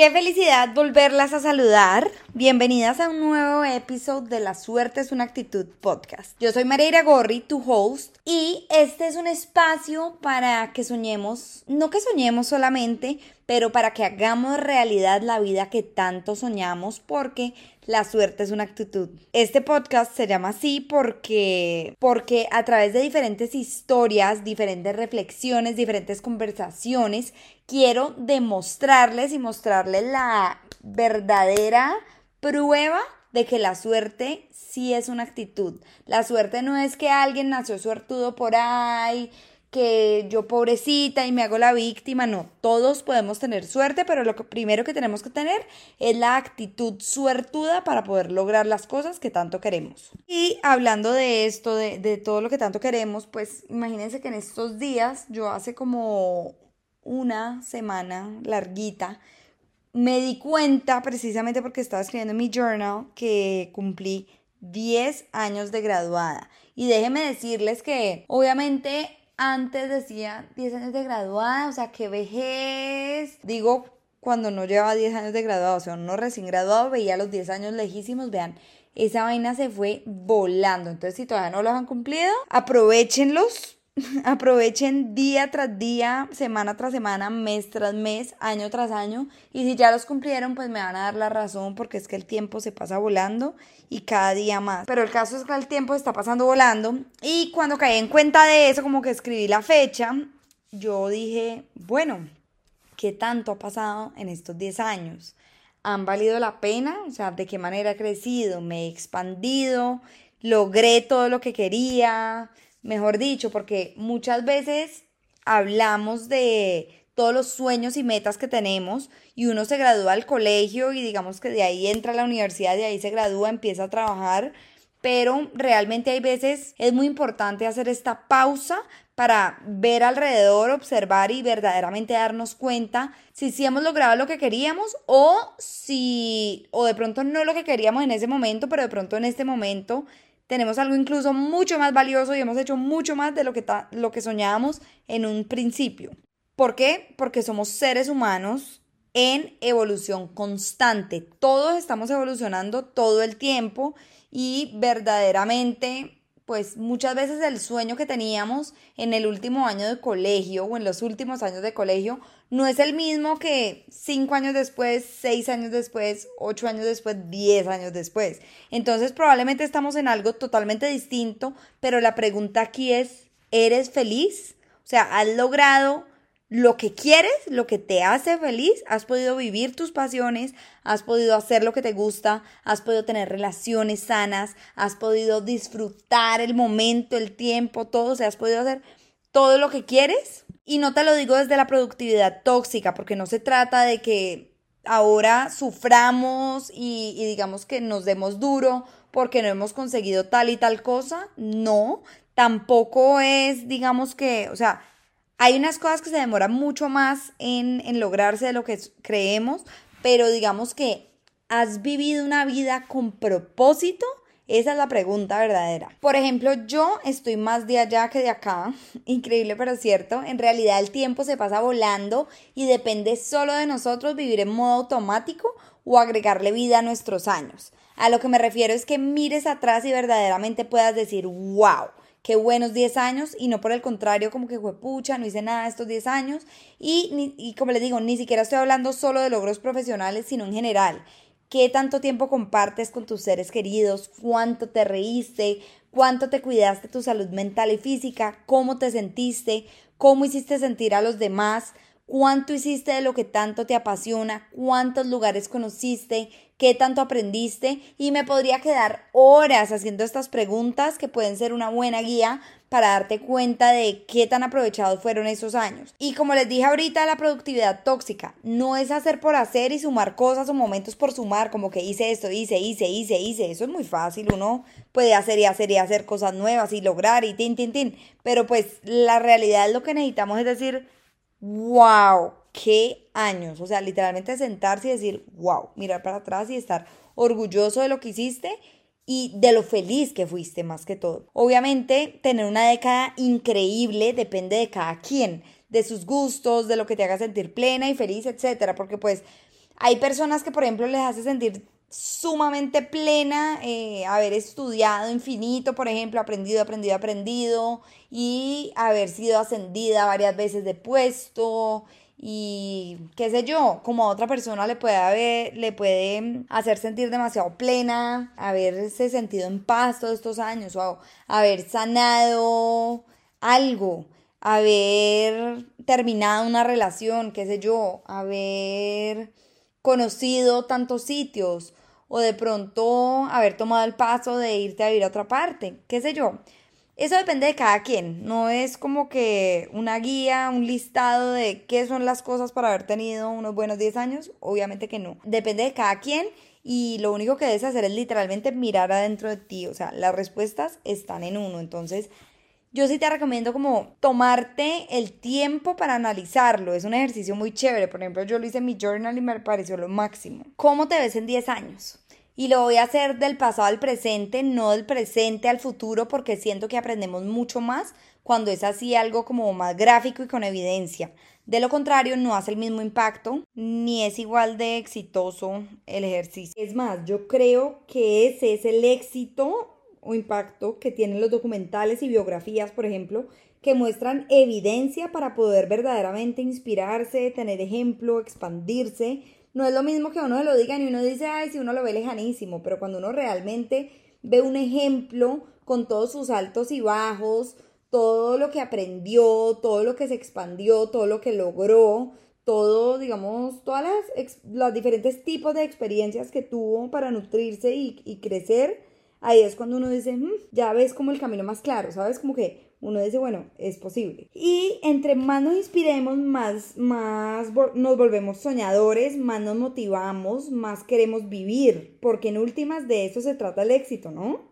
Qué felicidad volverlas a saludar. Bienvenidas a un nuevo episodio de La Suerte es una actitud podcast. Yo soy Mareira Gorri, tu host, y este es un espacio para que soñemos, no que soñemos solamente, pero para que hagamos realidad la vida que tanto soñamos, porque la suerte es una actitud. Este podcast se llama así porque, porque a través de diferentes historias, diferentes reflexiones, diferentes conversaciones, quiero demostrarles y mostrarles la verdadera prueba de que la suerte sí es una actitud. La suerte no es que alguien nació suertudo por ahí, que yo pobrecita y me hago la víctima, no, todos podemos tener suerte, pero lo primero que tenemos que tener es la actitud suertuda para poder lograr las cosas que tanto queremos. Y hablando de esto, de, de todo lo que tanto queremos, pues imagínense que en estos días, yo hace como una semana larguita, me di cuenta precisamente porque estaba escribiendo en mi journal que cumplí 10 años de graduada. Y déjenme decirles que obviamente antes decía 10 años de graduada, o sea, qué vejez. Digo, cuando no llevaba 10 años de graduado, o sea, uno recién graduado veía los 10 años lejísimos, vean, esa vaina se fue volando. Entonces, si todavía no los han cumplido, aprovechenlos Aprovechen día tras día, semana tras semana, mes tras mes, año tras año. Y si ya los cumplieron, pues me van a dar la razón porque es que el tiempo se pasa volando y cada día más. Pero el caso es que el tiempo está pasando volando. Y cuando caí en cuenta de eso, como que escribí la fecha, yo dije, bueno, ¿qué tanto ha pasado en estos 10 años? ¿Han valido la pena? O sea, ¿de qué manera he crecido? ¿Me he expandido? ¿Logré todo lo que quería? Mejor dicho, porque muchas veces hablamos de todos los sueños y metas que tenemos y uno se gradúa al colegio y digamos que de ahí entra a la universidad, de ahí se gradúa, empieza a trabajar, pero realmente hay veces es muy importante hacer esta pausa para ver alrededor, observar y verdaderamente darnos cuenta si sí hemos logrado lo que queríamos o si o de pronto no lo que queríamos en ese momento, pero de pronto en este momento tenemos algo incluso mucho más valioso y hemos hecho mucho más de lo que, lo que soñábamos en un principio. ¿Por qué? Porque somos seres humanos en evolución constante. Todos estamos evolucionando todo el tiempo y verdaderamente pues muchas veces el sueño que teníamos en el último año de colegio o en los últimos años de colegio no es el mismo que cinco años después, seis años después, ocho años después, diez años después. Entonces probablemente estamos en algo totalmente distinto, pero la pregunta aquí es, ¿eres feliz? O sea, ¿has logrado lo que quieres, lo que te hace feliz, has podido vivir tus pasiones, has podido hacer lo que te gusta, has podido tener relaciones sanas, has podido disfrutar el momento, el tiempo, todo, o sea, has podido hacer todo lo que quieres. Y no te lo digo desde la productividad tóxica, porque no se trata de que ahora suframos y, y digamos que nos demos duro porque no hemos conseguido tal y tal cosa. No, tampoco es, digamos que, o sea, hay unas cosas que se demoran mucho más en, lograrse de lo que creemos, pero digamos que has vivido una vida con propósito. Esa es la pregunta verdadera. Por ejemplo, yo estoy más de allá que de acá. Increíble, pero cierto. En realidad el tiempo se pasa volando y depende solo de nosotros vivir en modo automático o agregarle vida a nuestros años. A lo que me refiero es que mires atrás y verdaderamente puedas decir, wow, qué buenos 10 años y no por el contrario como que fue pucha, no hice nada estos 10 años y, y como les digo, ni siquiera estoy hablando solo de logros profesionales, sino en general. ¿Qué tanto tiempo compartes con tus seres queridos? ¿Cuánto te reíste? ¿Cuánto te cuidaste tu salud mental y física? ¿Cómo te sentiste? ¿Cómo hiciste sentir a los demás? ¿Cuánto hiciste de lo que tanto te apasiona? ¿Cuántos lugares conociste? qué tanto aprendiste y me podría quedar horas haciendo estas preguntas que pueden ser una buena guía para darte cuenta de qué tan aprovechados fueron esos años. Y como les dije ahorita, la productividad tóxica no es hacer por hacer y sumar cosas o momentos por sumar, como que hice esto, hice, hice, hice, hice. Eso es muy fácil, uno puede hacer y hacer y hacer cosas nuevas y lograr y tin, tin, tin. Pero pues la realidad es lo que necesitamos es decir, wow, qué años. O sea, literalmente sentarse y decir, wow, mirar para atrás y estar orgulloso de lo que hiciste y de lo feliz que fuiste más que todo. Obviamente, tener una década increíble depende de cada quien, de sus gustos, de lo que te haga sentir plena y feliz, etcétera, porque pues Hay personas que, por ejemplo, les hace sentir sumamente plena, eh, haber estudiado infinito, por ejemplo, aprendido, aprendido, aprendido, y haber sido ascendida varias veces de puesto, y qué sé yo, como a otra persona le puede haber, le puede hacer sentir demasiado plena, haberse sentido en paz todos estos años, o haber sanado algo, haber terminado una relación, qué sé yo, haber conocido tantos sitios o de pronto haber tomado el paso de irte a vivir a otra parte, qué sé yo. Eso depende de cada quien, no es como que una guía, un listado de qué son las cosas para haber tenido unos buenos 10 años, obviamente que no. Depende de cada quien y lo único que debes hacer es literalmente mirar adentro de ti, o sea, las respuestas están en uno, entonces yo sí te recomiendo como tomarte el tiempo para analizarlo. Es un ejercicio muy chévere. Por ejemplo, yo lo hice en mi journal y me pareció lo máximo. ¿Cómo te ves en 10 años? Y lo voy a hacer del pasado al presente, no del presente al futuro, porque siento que aprendemos mucho más cuando es así algo como más gráfico y con evidencia. De lo contrario, no hace el mismo impacto, ni es igual de exitoso el ejercicio. Es más, yo creo que ese es el éxito o impacto que tienen los documentales y biografías, por ejemplo, que muestran evidencia para poder verdaderamente inspirarse, tener ejemplo, expandirse. No es lo mismo que uno se lo diga y uno dice, ay, si uno lo ve lejanísimo, pero cuando uno realmente ve un ejemplo con todos sus altos y bajos, todo lo que aprendió, todo lo que se expandió, todo lo que logró, todo, digamos, todas las, diferentes tipos de experiencias que tuvo para nutrirse y crecer, ahí es cuando uno dice, mm, ya ves como el camino más claro, ¿sabes? Como que uno dice, bueno, es posible. Y entre más nos inspiremos, más, más nos volvemos soñadores, más nos motivamos, más queremos vivir, porque en últimas de eso se trata el éxito, ¿no?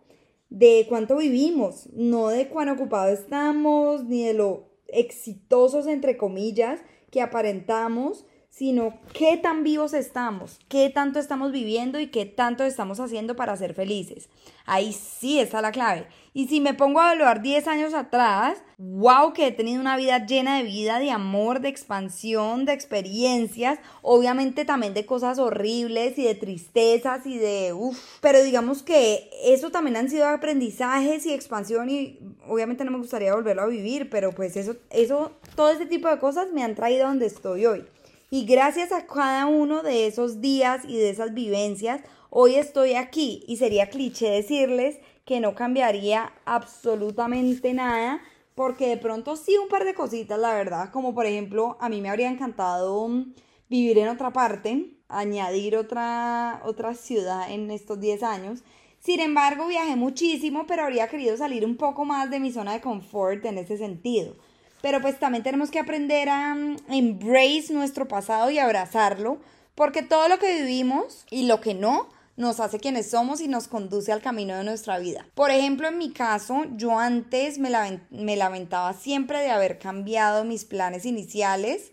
De cuánto vivimos, no de cuán ocupados estamos, ni de lo exitosos, entre comillas, que aparentamos, sino qué tan vivos estamos, qué tanto estamos viviendo y qué tanto estamos haciendo para ser felices. Ahí sí está la clave. Y si me pongo a evaluar 10 años atrás, wow, que he tenido una vida llena de vida, de amor, de expansión, de experiencias, obviamente también de cosas horribles y de tristezas y de uff, pero digamos que eso también han sido aprendizajes y expansión y obviamente no me gustaría volverlo a vivir, pero pues eso, eso, todo ese tipo de cosas me han traído a donde estoy hoy. Y gracias a cada uno de esos días y de esas vivencias, hoy estoy aquí y sería cliché decirles que no cambiaría absolutamente nada, porque de pronto sí un par de cositas, la verdad, como por ejemplo, a mí me habría encantado mm, vivir en otra parte, añadir otra, otra ciudad en estos 10 años. Sin embargo, viajé muchísimo, pero habría querido salir un poco más de mi zona de confort en ese sentido. Pero pues también tenemos que aprender a mm, embrace nuestro pasado y abrazarlo, porque todo lo que vivimos y lo que no nos hace quienes somos y nos conduce al camino de nuestra vida. Por ejemplo, en mi caso, yo antes me, me lamentaba siempre de haber cambiado mis planes iniciales,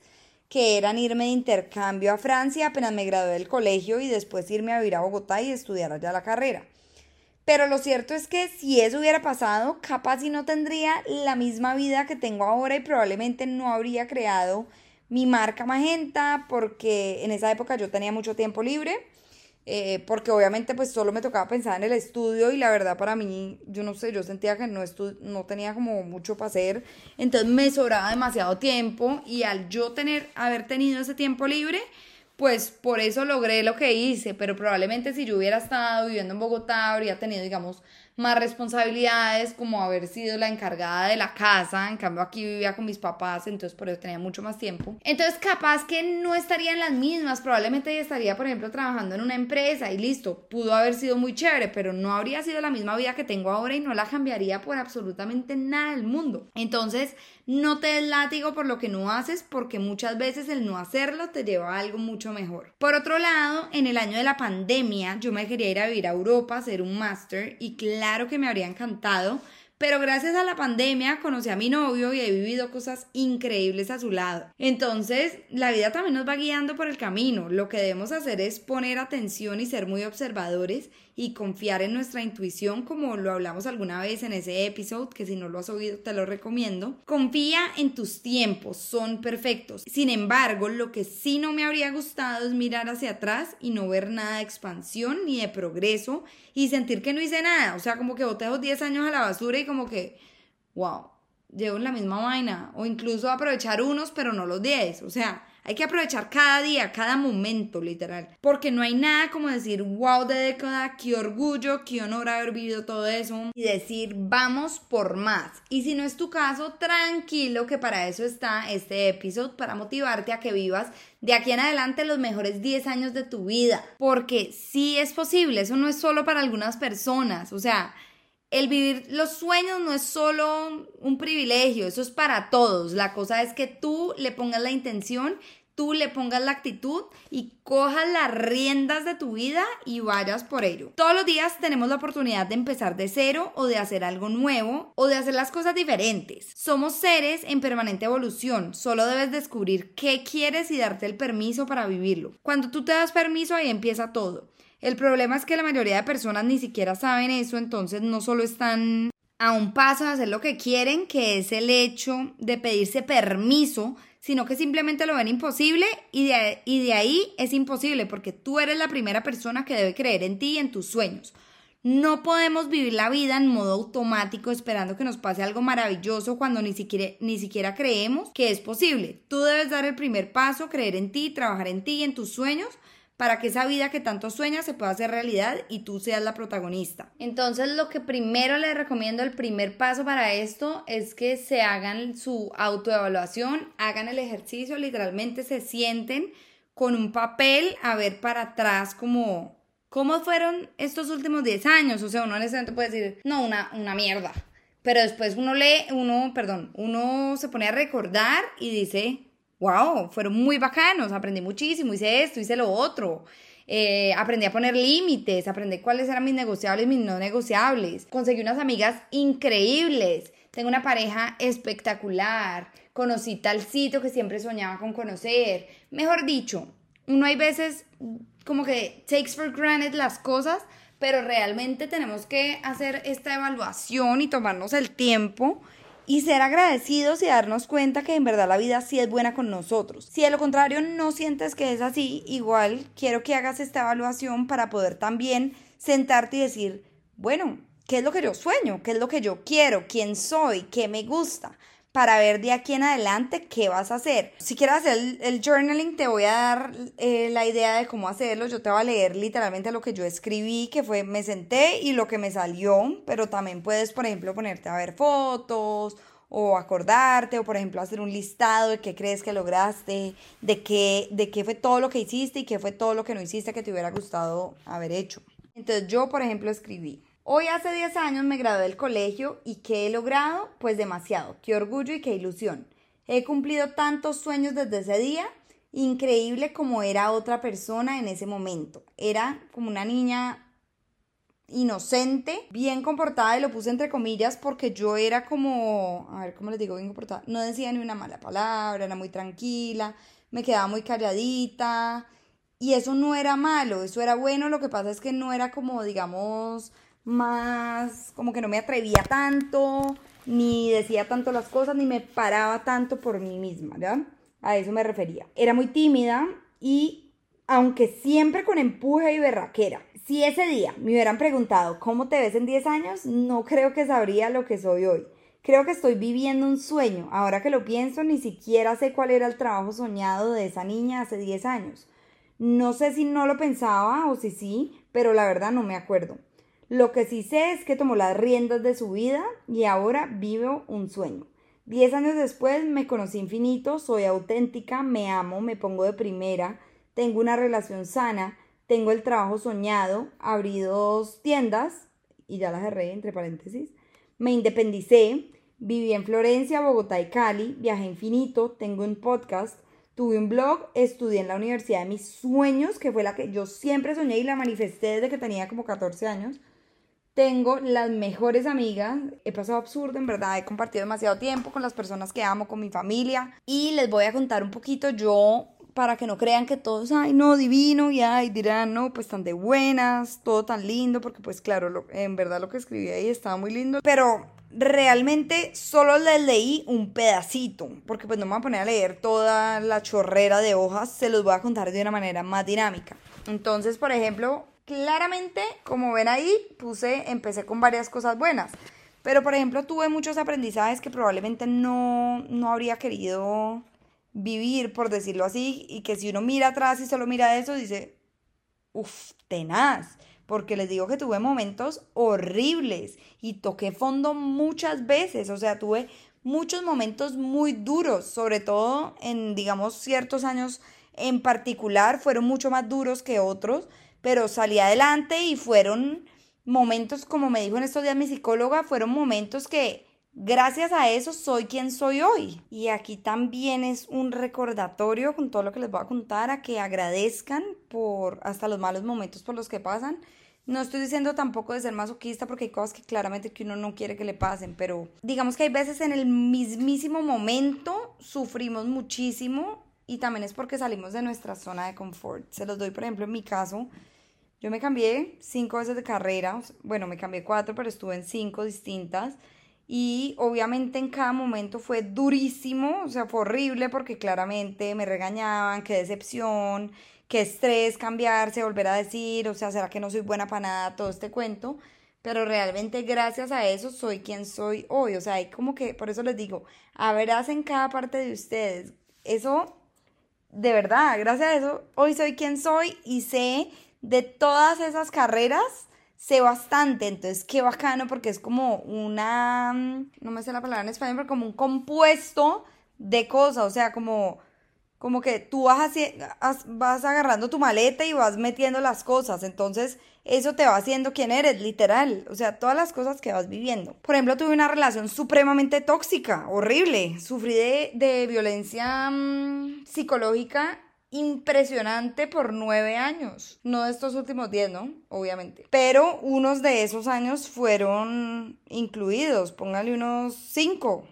que eran irme de intercambio a Francia apenas me gradué del colegio y después irme a vivir a Bogotá y estudiar allá la carrera. Pero lo cierto es que si eso hubiera pasado, capaz y no tendría la misma vida que tengo ahora y probablemente no habría creado mi marca Magenta porque en esa época yo tenía mucho tiempo libre. Eh, porque obviamente pues solo me tocaba pensar en el estudio y la verdad para mí, yo no sé, yo sentía que no, no tenía como mucho para hacer, entonces me sobraba demasiado tiempo y al yo tener, haber tenido ese tiempo libre, pues por eso logré lo que hice, pero probablemente si yo hubiera estado viviendo en Bogotá, habría tenido, digamos, más responsabilidades como haber sido la encargada de la casa, en cambio aquí vivía con mis papás, entonces por eso tenía mucho más tiempo. Entonces capaz que no estaría en las mismas, probablemente estaría, por ejemplo, trabajando en una empresa y listo, pudo haber sido muy chévere, pero no habría sido la misma vida que tengo ahora y no la cambiaría por absolutamente nada del mundo. Entonces, no te des látigo por lo que no haces porque muchas veces el no hacerlo te lleva a algo mucho mejor. Por otro lado, en el año de la pandemia yo me quería ir a vivir a Europa, hacer un máster y claro que me habría encantado, pero gracias a la pandemia conocí a mi novio y he vivido cosas increíbles a su lado. Entonces, la vida también nos va guiando por el camino. Lo que debemos hacer es poner atención y ser muy observadores y confiar en nuestra intuición, como lo hablamos alguna vez en ese episodio, que si no lo has oído te lo recomiendo. Confía en tus tiempos, son perfectos. Sin embargo, lo que sí no me habría gustado es mirar hacia atrás y no ver nada de expansión ni de progreso y sentir que no hice nada. O sea, como que boté esos 10 años a la basura y como que, wow, llevo en la misma vaina. O incluso aprovechar unos, pero no los 10. O sea, hay que aprovechar cada día, cada momento, literal. Porque no hay nada como decir, wow, de década, qué orgullo, qué honor haber vivido todo eso. Y decir, vamos por más. Y si no es tu caso, tranquilo que para eso está este episodio, para motivarte a que vivas de aquí en adelante los mejores 10 años de tu vida. Porque sí es posible, eso no es solo para algunas personas. O sea, el vivir los sueños no es solo un privilegio, eso es para todos. La cosa es que tú le pongas la intención, tú le pongas la actitud y cojas las riendas de tu vida y vayas por ello. Todos los días tenemos la oportunidad de empezar de cero o de hacer algo nuevo o de hacer las cosas diferentes. Somos seres en permanente evolución, solo debes descubrir qué quieres y darte el permiso para vivirlo. Cuando tú te das permiso ahí empieza todo. El problema es que la mayoría de personas ni siquiera saben eso, entonces no solo están a un paso de hacer lo que quieren, que es el hecho de pedirse permiso, sino que simplemente lo ven imposible y de, y de ahí es imposible porque tú eres la primera persona que debe creer en ti y en tus sueños. No podemos vivir la vida en modo automático esperando que nos pase algo maravilloso cuando ni siquiera, ni siquiera creemos que es posible. Tú debes dar el primer paso, creer en ti, trabajar en ti y en tus sueños para que esa vida que tanto sueñas se pueda hacer realidad y tú seas la protagonista. Entonces lo que primero les recomiendo, el primer paso para esto es que se hagan su autoevaluación, hagan el ejercicio, literalmente se sienten con un papel a ver para atrás como cómo fueron estos últimos 10 años. O sea, uno en ese momento puede decir, no, una, una mierda. Pero después uno lee, uno, perdón, uno se pone a recordar y dice, wow, fueron muy bacanos, aprendí muchísimo, hice esto, hice lo otro. Eh, aprendí a poner límites, aprendí cuáles eran mis negociables y mis no negociables. Conseguí unas amigas increíbles. Tengo una pareja espectacular. Conocí tal sitio que siempre soñaba con conocer. Mejor dicho, uno hay veces como que takes for granted las cosas, pero realmente tenemos que hacer esta evaluación y tomarnos el tiempo y ser agradecidos y darnos cuenta que en verdad la vida sí es buena con nosotros. Si de lo contrario no sientes que es así, igual quiero que hagas esta evaluación para poder también sentarte y decir, bueno, ¿qué es lo que yo sueño? ¿Qué es lo que yo quiero? ¿Quién soy? ¿Qué me gusta? Para ver de aquí en adelante qué vas a hacer. Si quieres hacer el, journaling, te voy a dar eh, la idea de cómo hacerlo. Yo te voy a leer literalmente lo que yo escribí, que fue me senté y lo que me salió, pero también puedes, por ejemplo, ponerte a ver fotos o acordarte, o por ejemplo hacer un listado de qué crees que lograste, de qué, de qué fue todo lo que hiciste y qué fue todo lo que no hiciste que te hubiera gustado haber hecho. Entonces yo, por ejemplo, escribí, Hoy hace 10 años me gradué del colegio y ¿qué he logrado? Pues demasiado. Qué orgullo y qué ilusión. He cumplido tantos sueños desde ese día. Increíble como era otra persona en ese momento. Era como una niña inocente, bien comportada y lo puse entre comillas porque yo era como, a ver cómo les digo, bien comportada. No decía ni una mala palabra, era muy tranquila, me quedaba muy calladita. Y eso no era malo, eso era bueno. Lo que pasa es que no era como, digamos, más, como que no me atrevía tanto, ni decía tanto las cosas, ni me paraba tanto por mí misma, ¿ya? A eso me refería. Era muy tímida y, aunque siempre con empuje y berraquera, si ese día me hubieran preguntado cómo te ves en 10 años, no creo que sabría lo que soy hoy. Creo que estoy viviendo un sueño. Ahora que lo pienso, ni siquiera sé cuál era el trabajo soñado de esa niña hace 10 años. No sé si no lo pensaba o si sí, pero la verdad no me acuerdo. Lo que sí sé es que tomó las riendas de su vida y ahora vivo un sueño. Diez años después me conocí infinito, soy auténtica, me amo, me pongo de primera, tengo una relación sana, tengo el trabajo soñado, abrí dos tiendas y ya las cerré entre paréntesis, me independicé, viví en Florencia, Bogotá y Cali, viajé infinito, tengo un podcast, tuve un blog, estudié en la universidad de mis sueños, que fue la que yo siempre soñé y la manifesté desde que tenía como 14 años. Tengo las mejores amigas, he pasado absurdo, en verdad, he compartido demasiado tiempo con las personas que amo, con mi familia. Y les voy a contar un poquito yo para que no crean que todos, ay, no, divino, y ay, dirán, no, pues tan de buenas, todo tan lindo, porque pues claro, en verdad lo que escribí ahí estaba muy lindo, pero realmente solo les leí un pedacito, porque pues no me voy a poner a leer toda la chorrera de hojas, se los voy a contar de una manera más dinámica. Entonces, por ejemplo, claramente, como ven ahí, puse, empecé con varias cosas buenas. Pero, por ejemplo, tuve muchos aprendizajes que probablemente no, no habría querido vivir, por decirlo así, y que si uno mira atrás y solo mira eso, dice, uff, tenaz, porque les digo que tuve momentos horribles y toqué fondo muchas veces, o sea, tuve muchos momentos muy duros, sobre todo en, digamos, ciertos años en particular, fueron mucho más duros que otros, pero salí adelante y fueron momentos, como me dijo en estos días mi psicóloga, fueron momentos que Gracias a eso soy quien soy hoy. Y aquí también es un recordatorio con todo lo que les voy a contar a que agradezcan por hasta los malos momentos por los que pasan. No estoy diciendo tampoco de ser masoquista porque hay cosas que claramente que uno no quiere que le pasen, pero digamos que hay veces en el mismísimo momento sufrimos muchísimo y también es porque salimos de nuestra zona de confort. Se los doy, por ejemplo, en mi caso, yo me cambié cinco veces de carrera, bueno, me cambié cuatro, pero estuve en cinco distintas. Y obviamente en cada momento fue durísimo, o sea, fue horrible porque claramente me regañaban, qué decepción, qué estrés cambiarse, volver a decir, o sea, será que no soy buena para nada, todo este cuento, pero realmente gracias a eso soy quien soy hoy, o sea, hay como que, por eso les digo, a verás en cada parte de ustedes, eso, de verdad, gracias a eso, hoy soy quien soy y sé de todas esas carreras, sé bastante, entonces qué bacano porque es como una, no me sé la palabra en español, pero como un compuesto de cosas, o sea, como, como que tú vas, vas agarrando tu maleta y vas metiendo las cosas, entonces eso te va haciendo quien eres, literal, o sea, todas las cosas que vas viviendo. Por ejemplo, tuve una relación supremamente tóxica, horrible, sufrí de, de violencia mm, psicológica impresionante por nueve años. No de estos últimos diez, ¿no? Obviamente. Pero unos de esos años fueron incluidos, póngale unos cinco.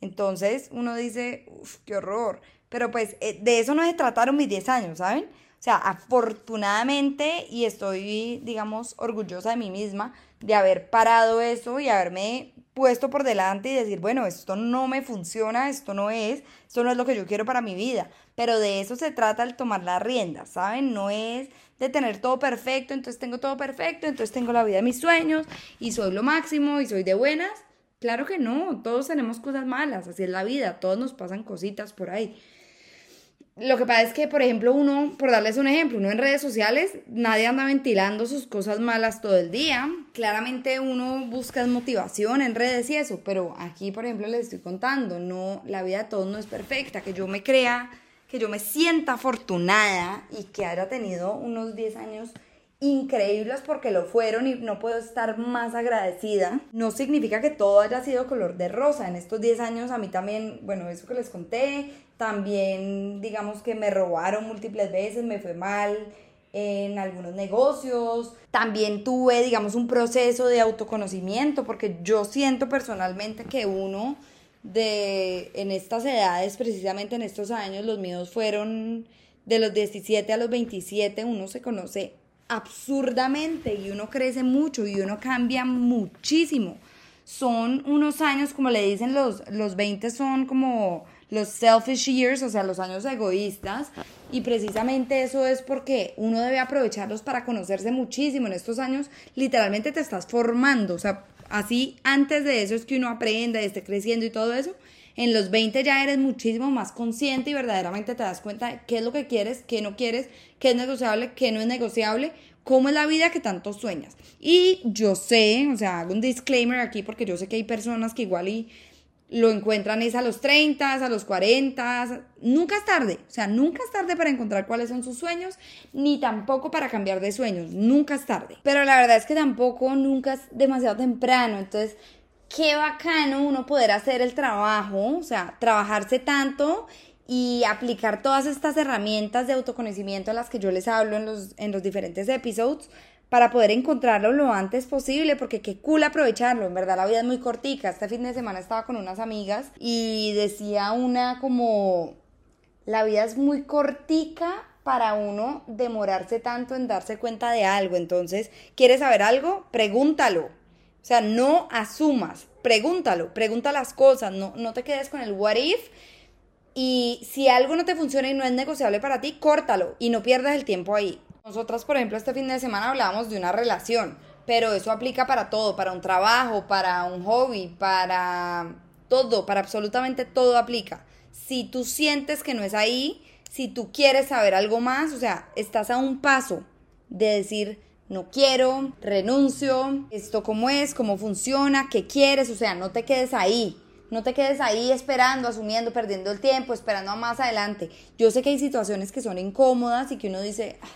Entonces uno dice, uff, qué horror. Pero pues eh, de eso no se trataron mis diez años, ¿saben? O sea, afortunadamente, y estoy, digamos, orgullosa de mí misma, de haber parado eso y haberme puesto por delante y decir, bueno, esto no me funciona, esto no es, esto no es lo que yo quiero para mi vida. Pero de eso se trata el tomar la rienda, ¿saben? No es de tener todo perfecto, entonces tengo todo perfecto, entonces tengo la vida de mis sueños y soy lo máximo y soy de buenas. Claro que no, todos tenemos cosas malas, así es la vida, todos nos pasan cositas por ahí. Lo que pasa es que, por ejemplo, uno, por darles un ejemplo, uno en redes sociales, nadie anda ventilando sus cosas malas todo el día. Claramente uno busca motivación en redes y eso, pero aquí, por ejemplo, les estoy contando, no, la vida de todos no es perfecta, que yo me crea, que yo me sienta afortunada y que haya tenido unos 10 años increíbles porque lo fueron y no puedo estar más agradecida. No significa que todo haya sido color de rosa. En estos 10 años a mí también, bueno, eso que les conté, también digamos que me robaron múltiples veces, me fue mal en algunos negocios. También tuve, digamos, un proceso de autoconocimiento porque yo siento personalmente que uno de en estas edades, precisamente en estos años, los míos fueron de los 17 a los 27, uno se conoce absurdamente y uno crece mucho y uno cambia muchísimo. Son unos años, como le dicen, los, los 20 son como los selfish years, o sea, los años egoístas. Y precisamente eso es porque uno debe aprovecharlos para conocerse muchísimo. En estos años, literalmente te estás formando. O sea, así antes de eso es que uno aprende, esté creciendo y todo eso. En los 20 ya eres muchísimo más consciente y verdaderamente te das cuenta de qué es lo que quieres, qué no quieres, qué es negociable, qué no es negociable, cómo es la vida que tanto sueñas. Y yo sé, o sea, hago un disclaimer aquí porque yo sé que hay personas que igual y lo encuentran es a los 30, a los 40, nunca es tarde, o sea, nunca es tarde para encontrar cuáles son sus sueños, ni tampoco para cambiar de sueños, nunca es tarde. Pero la verdad es que tampoco nunca es demasiado temprano, entonces qué bacano uno poder hacer el trabajo, o sea, trabajarse tanto y aplicar todas estas herramientas de autoconocimiento a las que yo les hablo en los, en los diferentes episodios para poder encontrarlo lo antes posible, porque qué cool aprovecharlo, en verdad la vida es muy cortica. Este fin de semana estaba con unas amigas y decía una como la vida es muy cortica para uno demorarse tanto en darse cuenta de algo. Entonces, ¿quieres saber algo? Pregúntalo. O sea, no asumas, pregúntalo, pregunta las cosas, no, no te quedes con el what if. Y si algo no te funciona y no es negociable para ti, córtalo y no pierdas el tiempo ahí. Nosotras, por ejemplo, este fin de semana hablábamos de una relación, pero eso aplica para todo, para un trabajo, para un hobby, para todo, para absolutamente todo aplica. Si tú sientes que no es ahí, si tú quieres saber algo más, o sea, estás a un paso de decir, no quiero, renuncio, esto cómo es, cómo funciona, qué quieres, o sea, no te quedes ahí. No te quedes ahí esperando, asumiendo, perdiendo el tiempo, esperando a más adelante. Yo sé que hay situaciones que son incómodas y que uno dice, ah,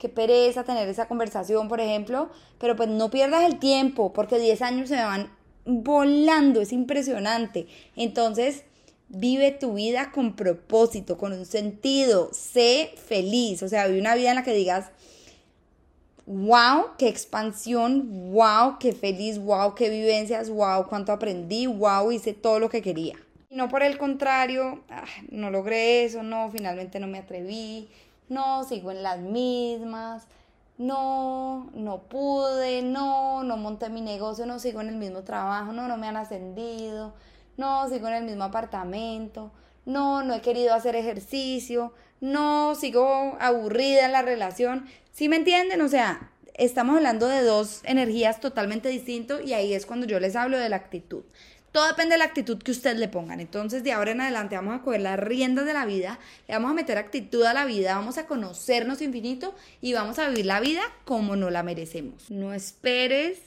qué pereza tener esa conversación, por ejemplo, pero pues no pierdas el tiempo porque 10 años se van volando, es impresionante. Entonces, Vive tu vida con propósito, con un sentido. Sé feliz. O sea, vive una vida en la que digas, wow, qué expansión, wow, qué feliz, wow, qué vivencias, wow, cuánto aprendí, wow, hice todo lo que quería. Y no por el contrario, no logré eso, no, finalmente no me atreví, no, sigo en las mismas, no, no pude, no, no monté mi negocio, no sigo en el mismo trabajo, no, no me han ascendido no, sigo en el mismo apartamento, no, no he querido hacer ejercicio, no, sigo aburrida en la relación. ¿Sí me entienden? O sea, estamos hablando de dos energías totalmente distintas y ahí es cuando yo les hablo de la actitud. Todo depende de la actitud que ustedes le pongan. Entonces, de ahora en adelante vamos a coger las riendas de la vida, le vamos a meter actitud a la vida, vamos a conocernos infinito y vamos a vivir la vida como no la merecemos. No esperes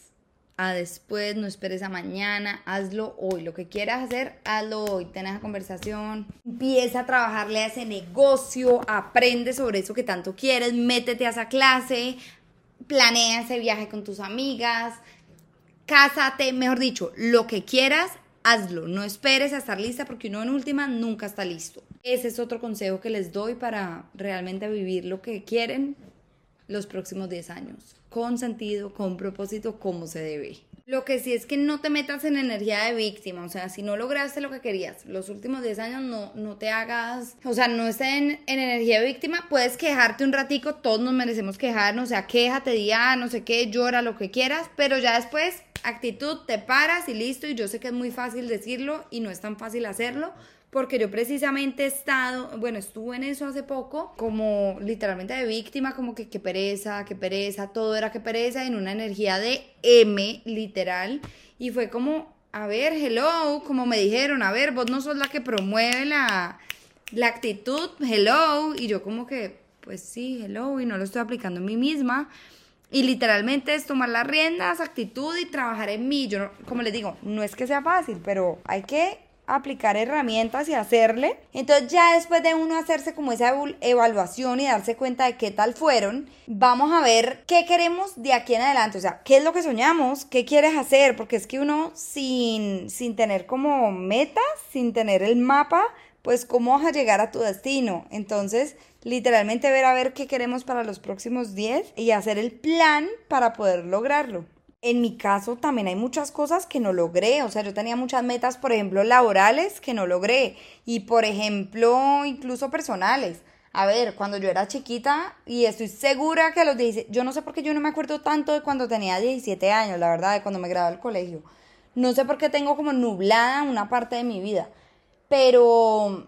a después, no esperes a mañana, hazlo hoy. Lo que quieras hacer, hazlo hoy. Ten esa conversación, empieza a trabajarle a ese negocio, aprende sobre eso que tanto quieres, métete a esa clase, planea ese viaje con tus amigas, cásate, mejor dicho, lo que quieras, hazlo. No esperes a estar lista porque uno en última nunca está listo. Ese es otro consejo que les doy para realmente vivir lo que quieren los próximos 10 años con sentido, con propósito, como se debe. Lo que sí es que no te metas en energía de víctima, o sea, si no lograste lo que querías los últimos 10 años, no, no te hagas, o sea, no estés en, energía de víctima, puedes quejarte un ratico, todos nos merecemos quejarnos, o sea, quéjate, día, no sé qué, llora, lo que quieras, pero ya después, actitud, te paras y listo, y yo sé que es muy fácil decirlo y no es tan fácil hacerlo, porque yo precisamente he estado, bueno, estuve en eso hace poco, como literalmente de víctima, como que qué pereza, qué pereza, todo era que pereza, en una energía de M, literal, y fue como, a ver, hello, como me dijeron, a ver, vos no sos la que promueve la, la actitud, hello, y yo como que, pues sí, hello, y no lo estoy aplicando en mí misma. Y literalmente es tomar las riendas, actitud y trabajar en mí. Yo, como les digo, no es que sea fácil, pero hay que aplicar herramientas y hacerle. Entonces ya después de uno hacerse como esa evaluación y darse cuenta de qué tal fueron, vamos a ver qué queremos de aquí en adelante. O sea, qué es lo que soñamos, qué quieres hacer, porque es que uno sin, sin tener como metas, sin tener el mapa, pues cómo vas a llegar a tu destino. Entonces, literalmente ver a ver qué queremos para los próximos 10 y hacer el plan para poder lograrlo en mi caso también hay muchas cosas que no logré, o sea, yo tenía muchas metas, por ejemplo, laborales que no logré y, por ejemplo, incluso personales. A ver, cuando yo era chiquita, y estoy segura que a los 17, yo no sé por qué yo no me acuerdo tanto de cuando tenía 17 años, la verdad, de cuando me gradué del colegio. No sé por qué tengo como nublada una parte de mi vida, pero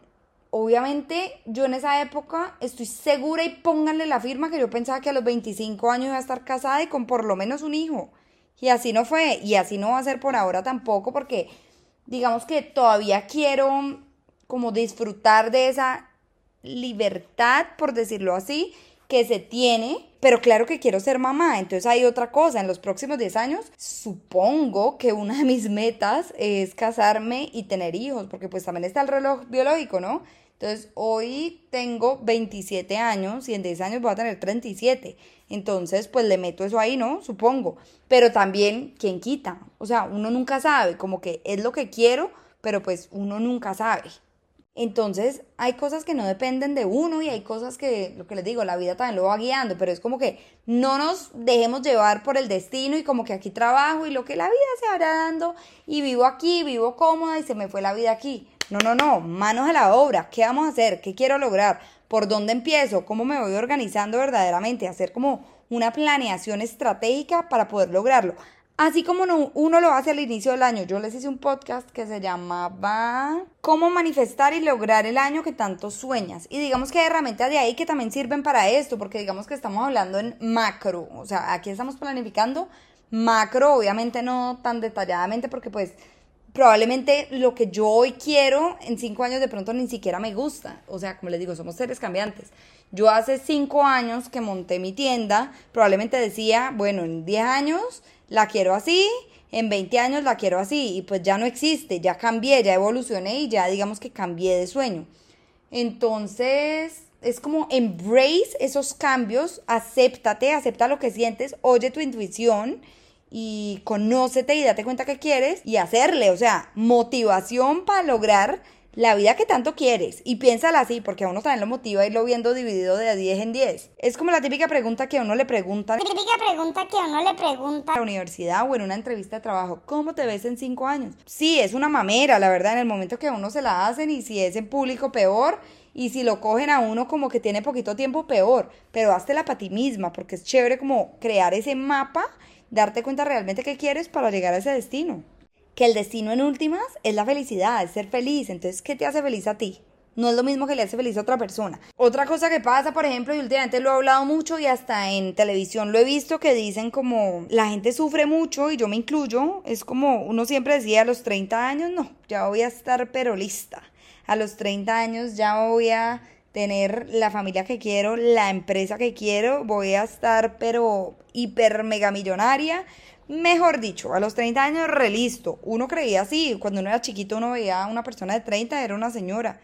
obviamente yo en esa época estoy segura y pónganle la firma que yo pensaba que a los 25 años iba a estar casada y con por lo menos un hijo. Y así no fue, y así no va a ser por ahora tampoco, porque digamos que todavía quiero como disfrutar de esa libertad, por decirlo así, que se tiene, pero claro que quiero ser mamá, entonces hay otra cosa, en los próximos 10 años supongo que una de mis metas es casarme y tener hijos, porque pues también está el reloj biológico, ¿no? Entonces, hoy tengo 27 años y en 10 años voy a tener 37. Entonces, pues le meto eso ahí, ¿no? Supongo. Pero también, ¿quién quita? O sea, uno nunca sabe, como que es lo que quiero, pero pues uno nunca sabe. Entonces, hay cosas que no dependen de uno y hay cosas que, lo que les digo, la vida también lo va guiando, pero es como que no nos dejemos llevar por el destino y como que aquí trabajo y lo que la vida se hará dando y vivo aquí, vivo cómoda y se me fue la vida aquí. No, no, no, manos a la obra. ¿Qué vamos a hacer? ¿Qué quiero lograr? ¿Por dónde empiezo? ¿Cómo me voy organizando verdaderamente? Hacer como una planeación estratégica para poder lograrlo. Así como uno lo hace al inicio del año, yo les hice un podcast que se llamaba Cómo manifestar y lograr el año que tanto sueñas. Y digamos que hay herramientas de ahí que también sirven para esto, porque digamos que estamos hablando en macro, o sea, aquí estamos planificando macro, obviamente no tan detalladamente, porque pues probablemente lo que yo hoy quiero en cinco años de pronto ni siquiera me gusta. O sea, como les digo, somos seres cambiantes. Yo hace cinco años que monté mi tienda, probablemente decía, bueno, en diez años la quiero así, en 20 años la quiero así y pues ya no existe, ya cambié, ya evolucioné y ya digamos que cambié de sueño. Entonces, es como embrace esos cambios, acéptate, acepta lo que sientes, oye tu intuición y conócete y date cuenta que quieres y hacerle, o sea, motivación para lograr la vida que tanto quieres y piénsala así, porque a uno también lo motiva irlo viendo dividido de 10 en 10. Es como la típica pregunta que a uno le pregunta. La típica pregunta que a uno le pregunta. En la universidad o en una entrevista de trabajo, ¿cómo te ves en 5 años? Sí, es una mamera, la verdad, en el momento que a uno se la hacen y si es en público, peor. Y si lo cogen a uno como que tiene poquito tiempo, peor. Pero háztela para ti misma, porque es chévere como crear ese mapa, darte cuenta realmente qué quieres para llegar a ese destino que el destino en últimas es la felicidad, es ser feliz. Entonces, ¿qué te hace feliz a ti? No es lo mismo que le hace feliz a otra persona. Otra cosa que pasa, por ejemplo, y últimamente lo he hablado mucho y hasta en televisión lo he visto que dicen como la gente sufre mucho y yo me incluyo. Es como uno siempre decía a los 30 años, no, ya voy a estar pero lista. A los 30 años ya voy a tener la familia que quiero, la empresa que quiero, voy a estar pero hiper mega millonaria Mejor dicho, a los 30 años, relisto. Uno creía así, cuando uno era chiquito uno veía a una persona de 30, era una señora.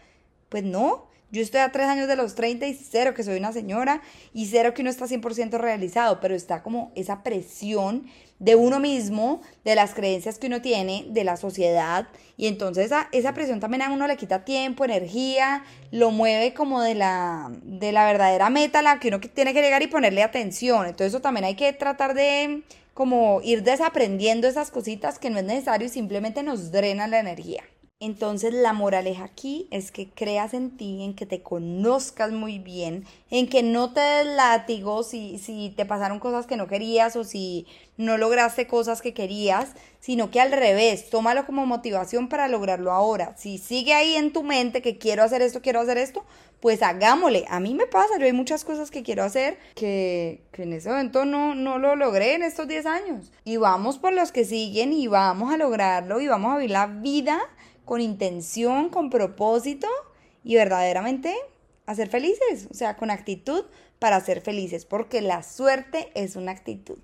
Pues no, yo estoy a 3 años de los 30 y cero que soy una señora y cero que uno está 100% realizado, pero está como esa presión de uno mismo, de las creencias que uno tiene, de la sociedad, y entonces esa, esa presión también a uno le quita tiempo, energía, lo mueve como de la, de la verdadera meta la que uno tiene que llegar y ponerle atención. Entonces eso también hay que tratar de como ir desaprendiendo esas cositas que no es necesario y simplemente nos drenan la energía. Entonces la moraleja aquí es que creas en ti, en que te conozcas muy bien, en que no te des látigo si, si te pasaron cosas que no querías o si no lograste cosas que querías, sino que al revés, tómalo como motivación para lograrlo ahora. Si sigue ahí en tu mente que quiero hacer esto, quiero hacer esto, pues hagámosle. A mí me pasa, yo hay muchas cosas que quiero hacer que, que en ese momento no, no lo logré en estos 10 años. Y vamos por los que siguen y vamos a lograrlo y vamos a vivir la vida con intención, con propósito y verdaderamente a ser felices, o sea, con actitud para ser felices, porque la suerte es una actitud.